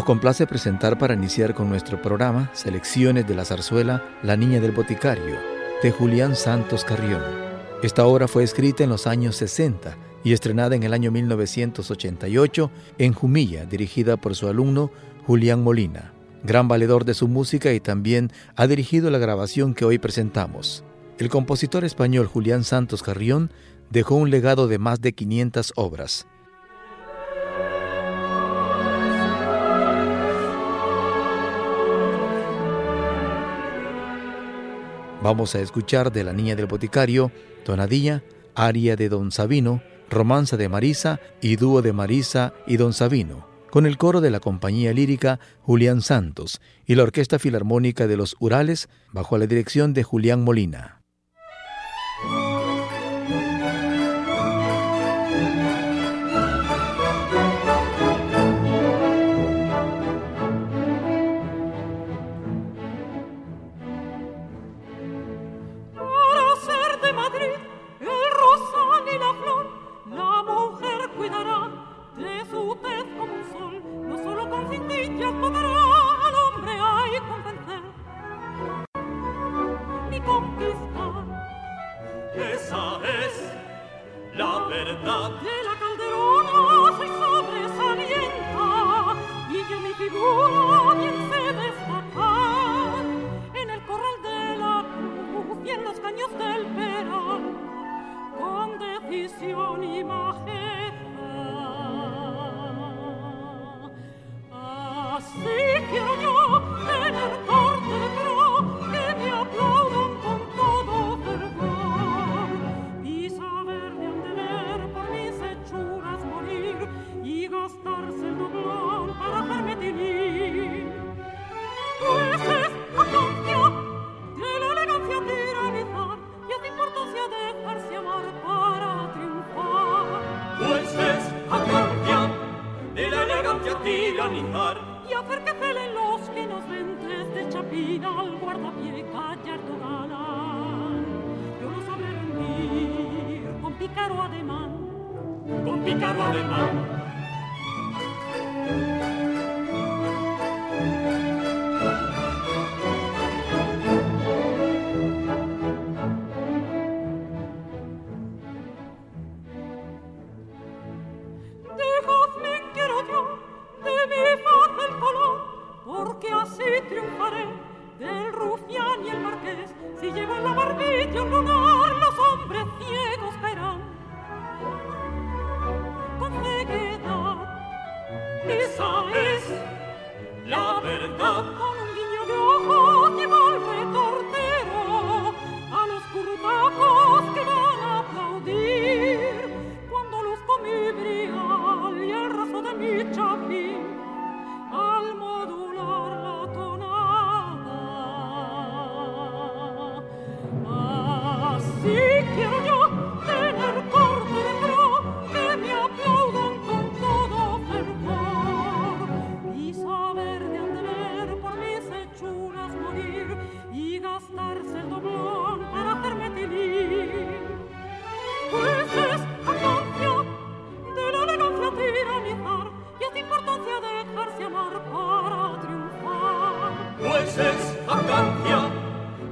Nos complace presentar para iniciar con nuestro programa selecciones de la zarzuela La Niña del Boticario, de Julián Santos Carrión. Esta obra fue escrita en los años 60 y estrenada en el año 1988 en Jumilla, dirigida por su alumno Julián Molina, gran valedor de su música y también ha dirigido la grabación que hoy presentamos. El compositor español Julián Santos Carrión dejó un legado de más de 500 obras. Vamos a escuchar de La Niña del Boticario, Tonadilla, Aria de Don Sabino, Romanza de Marisa y Dúo de Marisa y Don Sabino, con el coro de la compañía lírica Julián Santos y la Orquesta Filarmónica de los Urales bajo la dirección de Julián Molina. pues es vacancia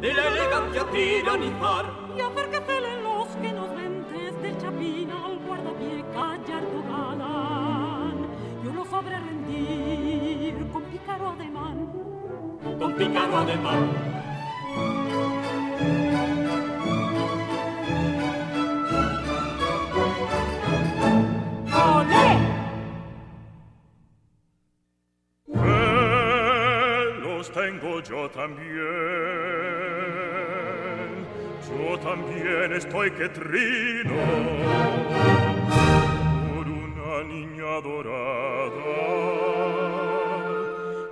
de la elegancia tiranizar. Y hacer que celen los que nos ven desde el chapín al guardapié gallardo galán. Yo lo sabré rendir con pícaro ademán. Con pícaro ademán. Tengo yo también. Yo también estoy que trino por una niña dorada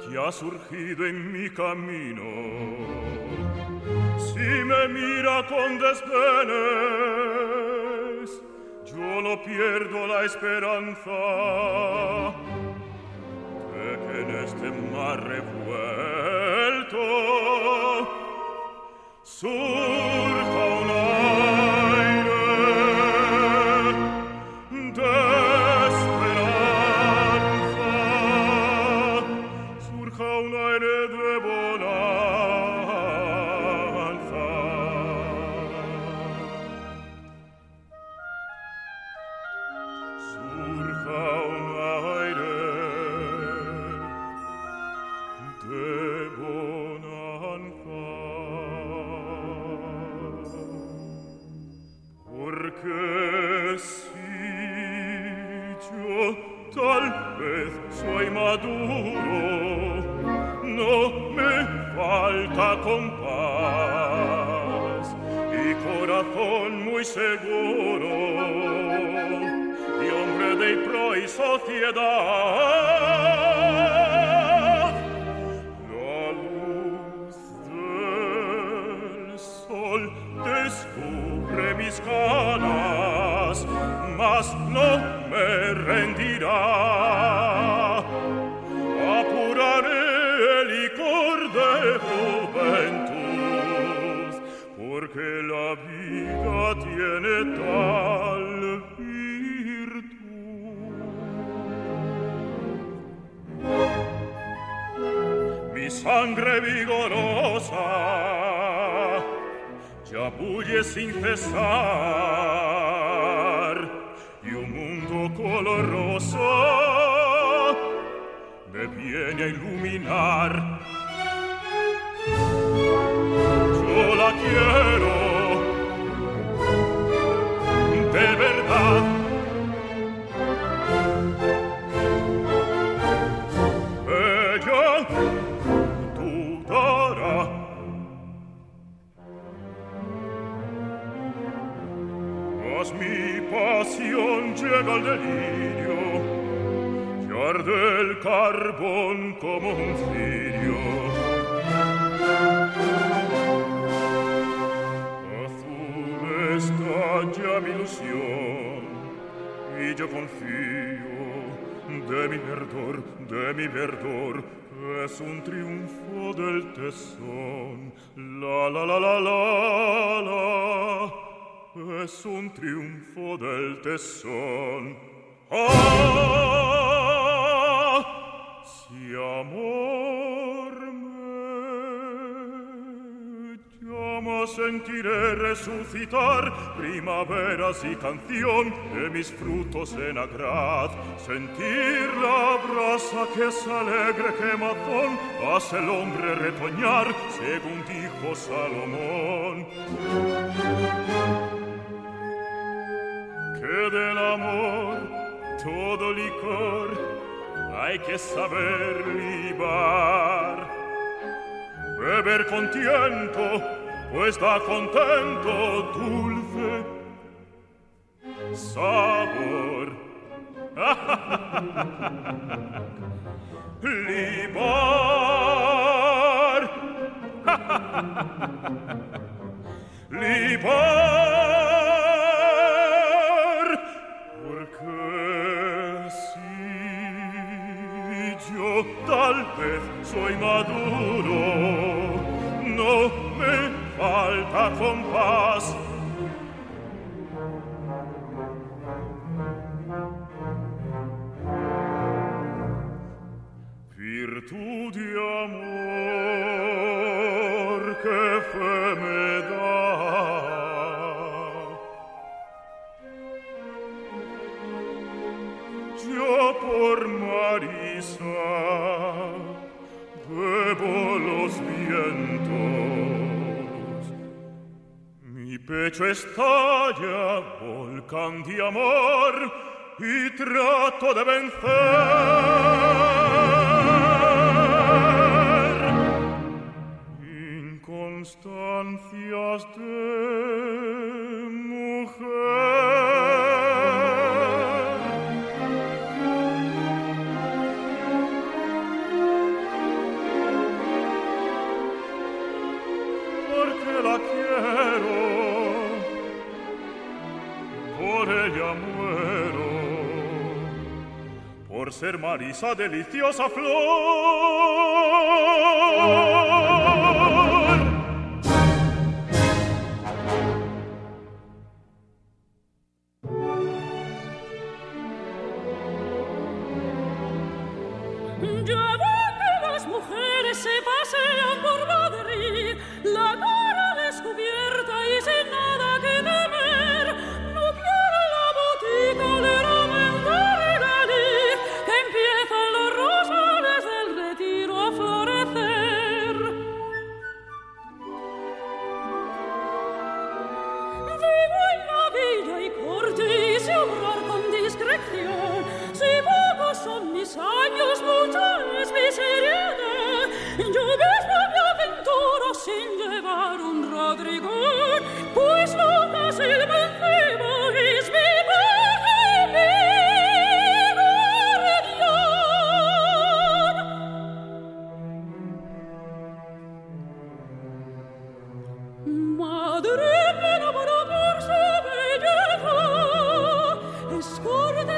que ha surgido en mi camino. Si me mira con desdenes, yo no pierdo la esperanza de que en este mar revuelto Su premis canas, mas non me rendirà. Apurare licor de juventus, porque la vida tiene tal virtud. Mi sangre vigorosa, bulle sin cesar y un mundo color rosa me viene a iluminar. Yo la quiero Mas mi pasión llega al delirio y arde el carbón como un cirio. Azul está ya mi ilusión y yo confío de mi verdor, de mi verdor. Es un triunfo del tesón. La la la la la la es un triunfo del tesón. Ah, si amor me llama, sentiré resucitar primaveras y canción de mis frutos en agraz, sentir la brasa que es alegre quemazón, hace el hombre retoñar, según dijo Salomón. hay que saber libar. Beber con tiento, pues da contento dulce sabor. soy maduro, no me falta compás. Virtud di amor che fe me da, por Marisa bebo los vientos. Mi pecho estalla, volcán de amor, y trato de vencer. ser Marisa deliciosa flor.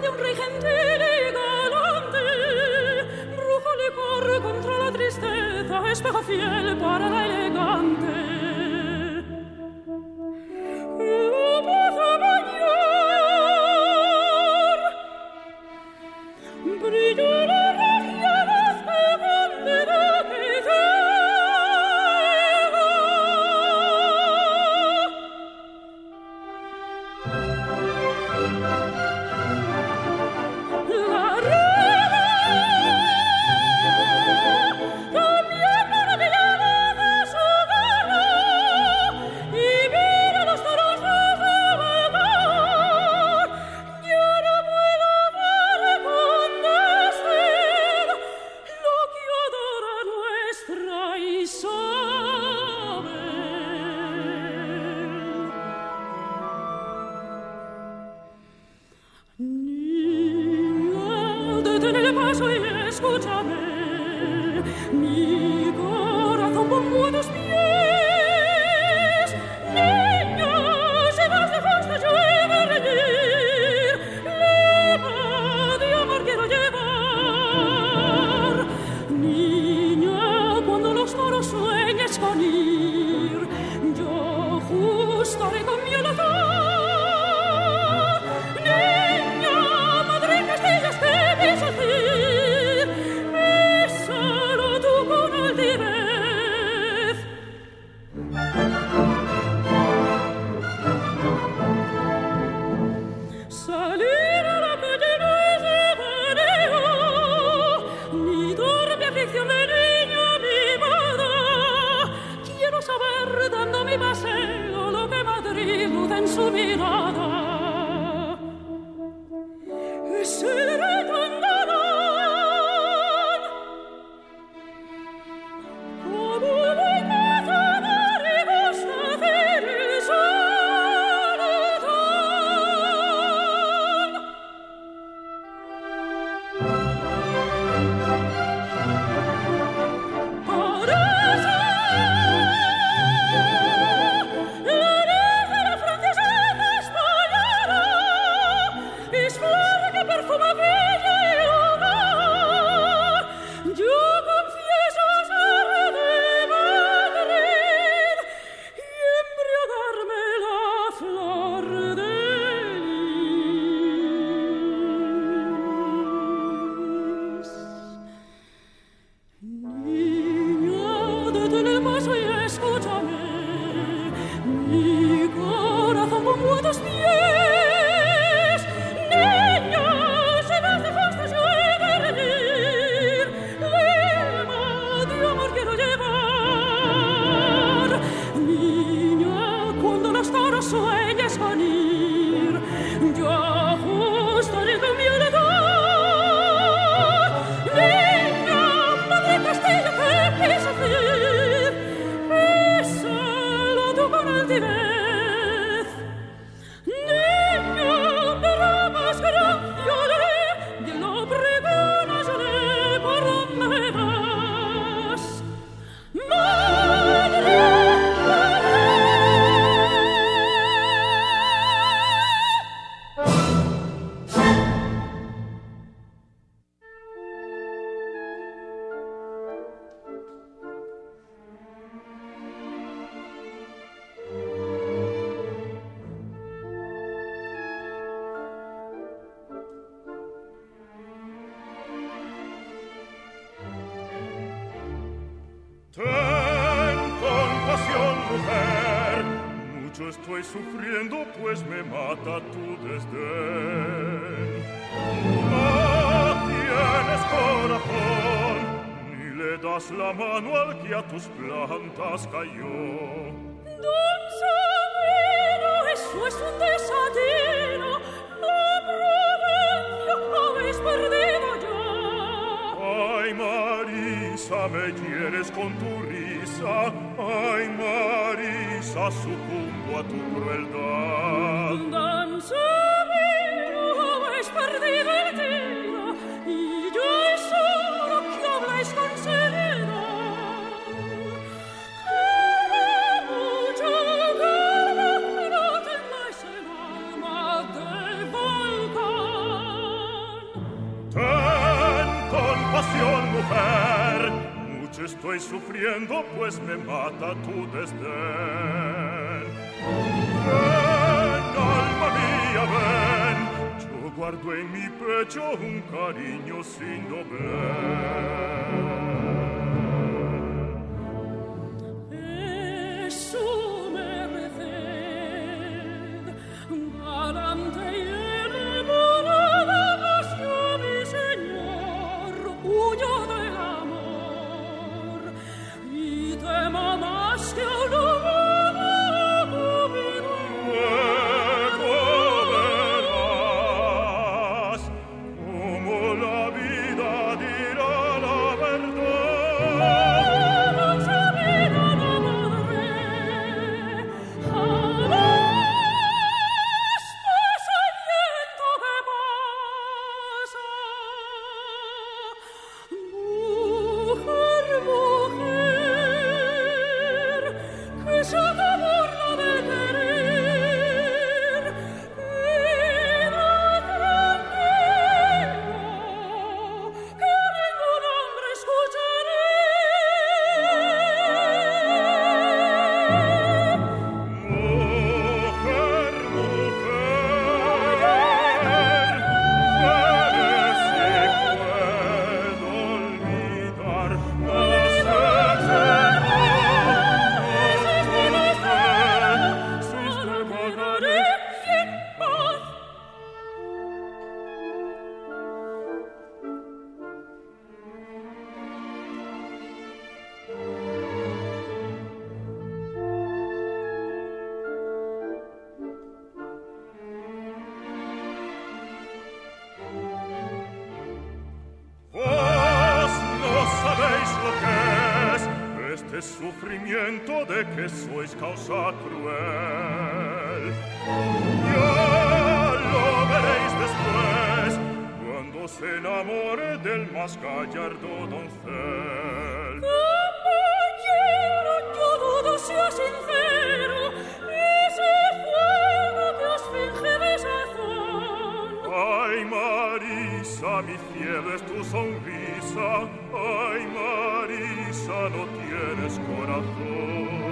de un rey gentil y galante, rojo le corre contra la tristeza, espejo fiel para la elegante. del paso y escúchame. Mi corazón con tus pies. Estoy sufriendo, pues me mata tu desdén. No tienes corazón, ni le das la mano al que a tus plantas cayó. Don Sabino, eso es un desatino, la provincia habéis perdido ya. Ay, Marisa, me hieres con tu risa, ay, Marisa, sucumbo a tu crueldad. Don Sabino, habéis perdido el tiro, y yo es solo que habláis con seriedad. Cara mucho, cara, no tengáis el alma de volcán. Ten compasión, mujer, estoy sufriendo, pues me mata tu desdén. Ven, alma mía, ven, yo guardo en mi pecho un cariño sin doblez. De que sois causa cruel. Ya lo veréis después, cuando se enamore del más gallardo doncel. Caballero, yo dudo sea sincero, ese fuego que os finge desazón. Ay, Marisa, mi cielo es tu sonrisa. Ay, Marisa, no tienes corazón.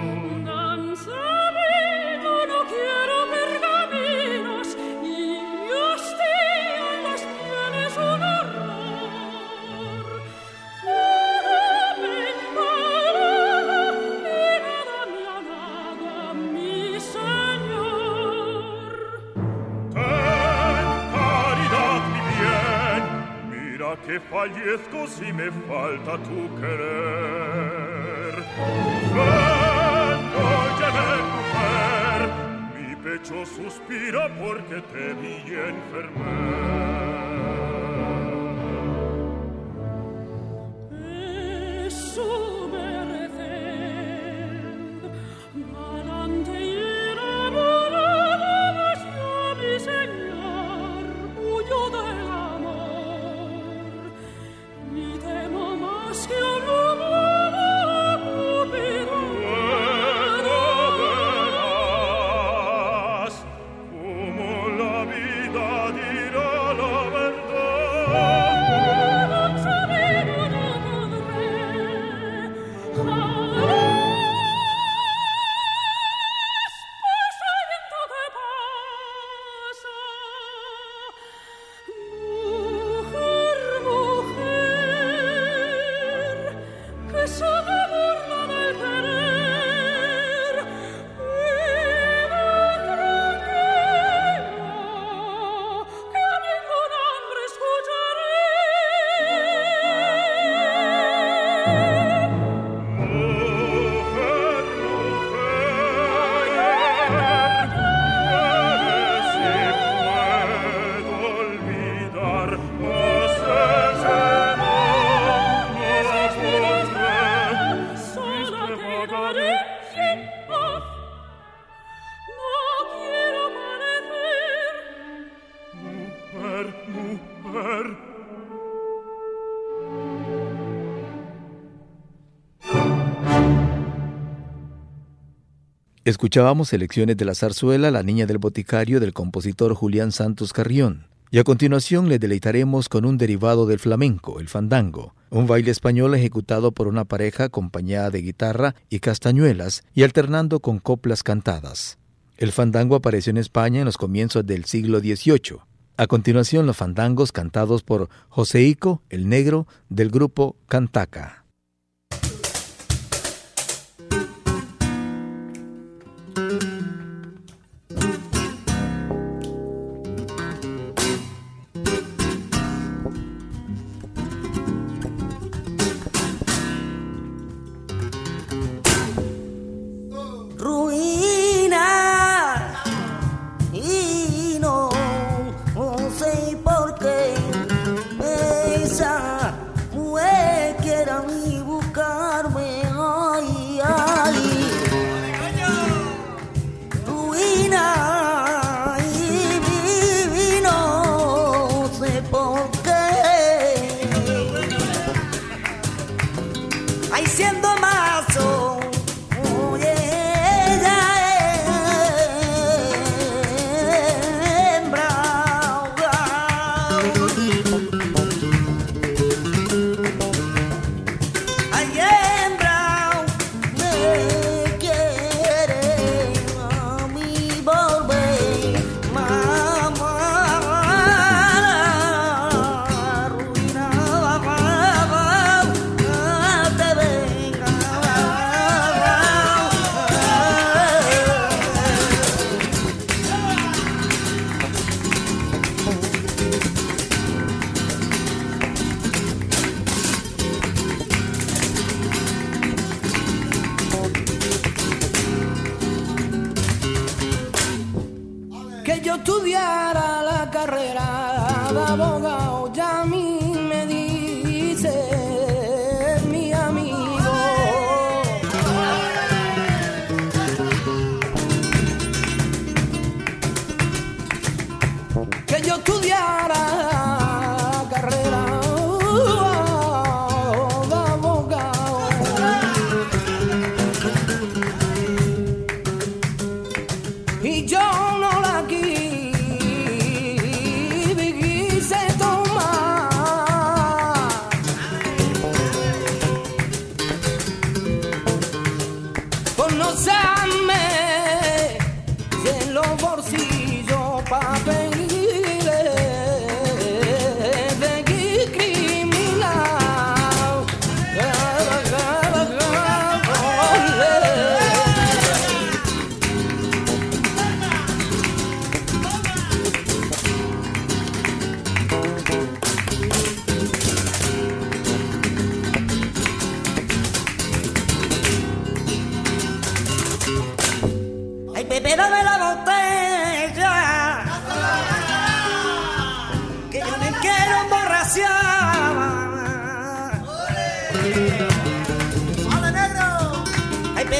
Que fallezco si me falta tu querer. Ven, óyeme, mujer, mi pecho suspira porque te vi enfermar. Escuchábamos selecciones de la zarzuela La Niña del Boticario del compositor Julián Santos Carrión. Y a continuación le deleitaremos con un derivado del flamenco, el fandango, un baile español ejecutado por una pareja acompañada de guitarra y castañuelas y alternando con coplas cantadas. El fandango apareció en España en los comienzos del siglo XVIII. A continuación los fandangos cantados por Joseico, el negro, del grupo Cantaca.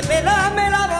de pelarme la.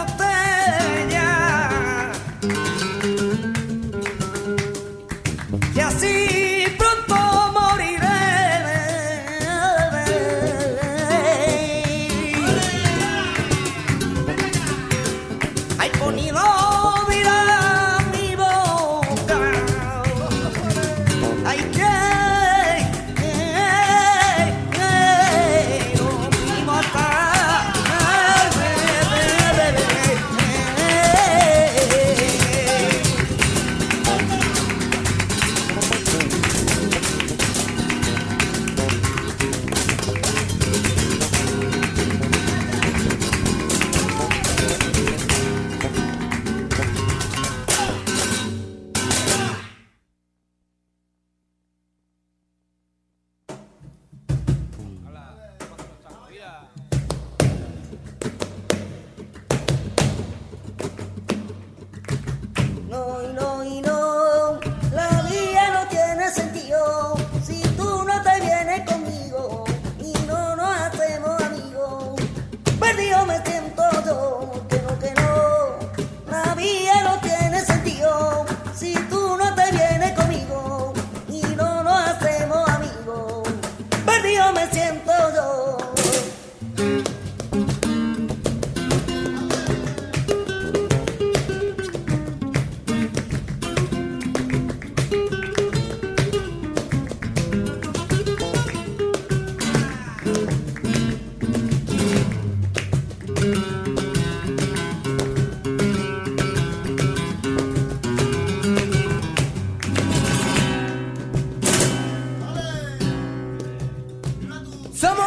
hoy no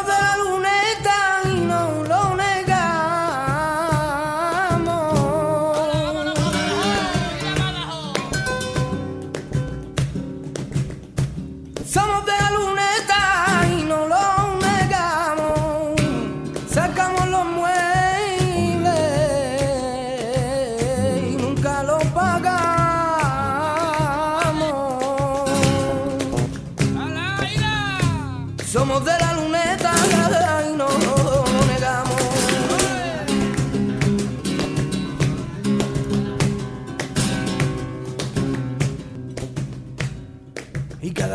de la luneta.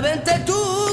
vente tú.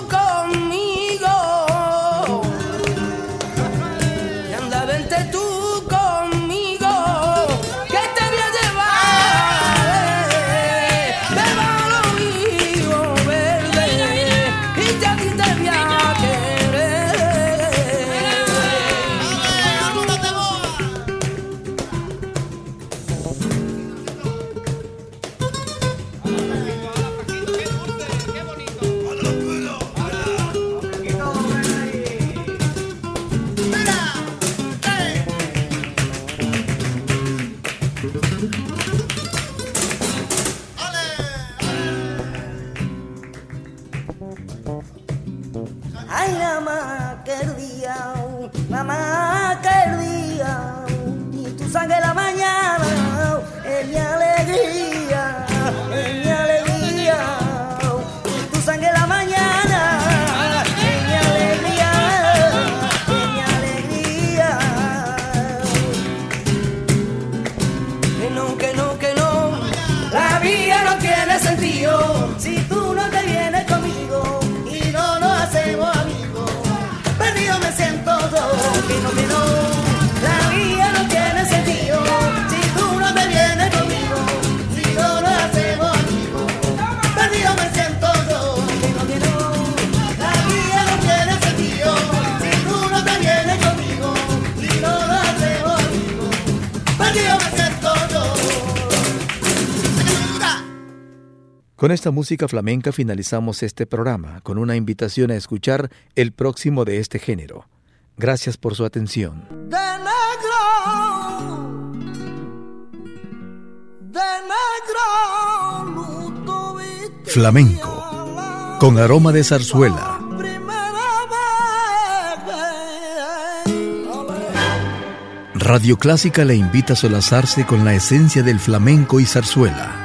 Con esta música flamenca finalizamos este programa con una invitación a escuchar el próximo de este género. Gracias por su atención. Flamenco, con aroma de zarzuela. Radio Clásica le invita a solazarse con la esencia del flamenco y zarzuela